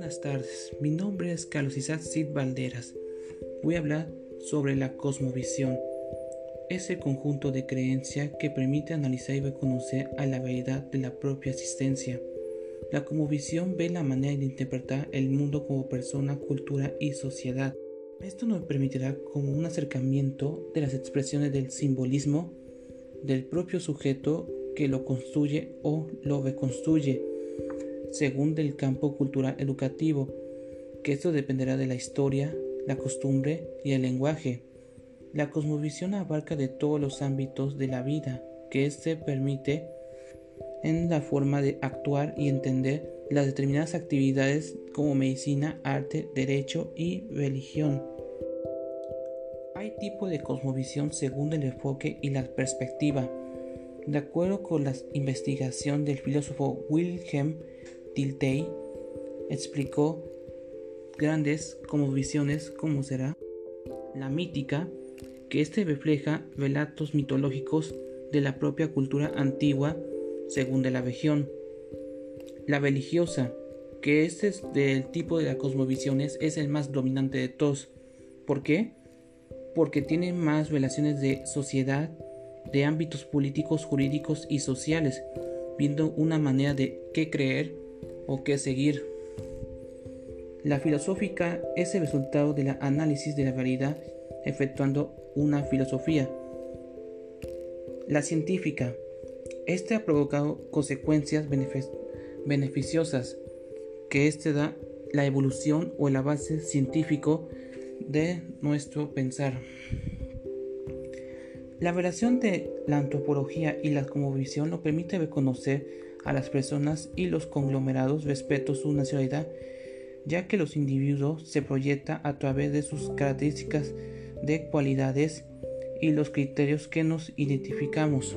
tardes, mi nombre es Carlos Isaac Cid Valderas. Voy a hablar sobre la cosmovisión. Ese conjunto de creencias que permite analizar y reconocer a la verdad de la propia existencia. La cosmovisión ve la manera de interpretar el mundo como persona, cultura y sociedad. Esto nos permitirá como un acercamiento de las expresiones del simbolismo del propio sujeto que lo construye o lo reconstruye según del campo cultural educativo, que esto dependerá de la historia, la costumbre y el lenguaje. La cosmovisión abarca de todos los ámbitos de la vida, que éste permite en la forma de actuar y entender las determinadas actividades como medicina, arte, derecho y religión. Hay tipo de cosmovisión según el enfoque y la perspectiva. De acuerdo con la investigación del filósofo Wilhelm Tiltei explicó grandes como visiones como será la mítica, que éste refleja relatos mitológicos de la propia cultura antigua según de la región. La religiosa, que este es del tipo de las cosmovisiones, es el más dominante de todos. ¿Por qué? Porque tiene más relaciones de sociedad, de ámbitos políticos, jurídicos y sociales, viendo una manera de qué creer o qué seguir. La filosófica es el resultado del análisis de la realidad efectuando una filosofía. La científica. Este ha provocado consecuencias beneficiosas que este da la evolución o el avance científico de nuestro pensar. La relación de la antropología y la cosmovisión lo permite reconocer a las personas y los conglomerados respecto a su nacionalidad, ya que los individuos se proyectan a través de sus características de cualidades y los criterios que nos identificamos.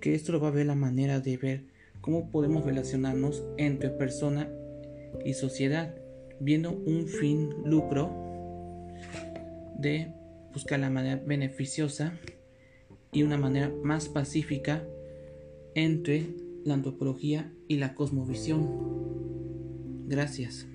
Que esto va a ver la manera de ver cómo podemos relacionarnos entre persona y sociedad, viendo un fin lucro de buscar la manera beneficiosa y una manera más pacífica entre la antropología y la cosmovisión. Gracias.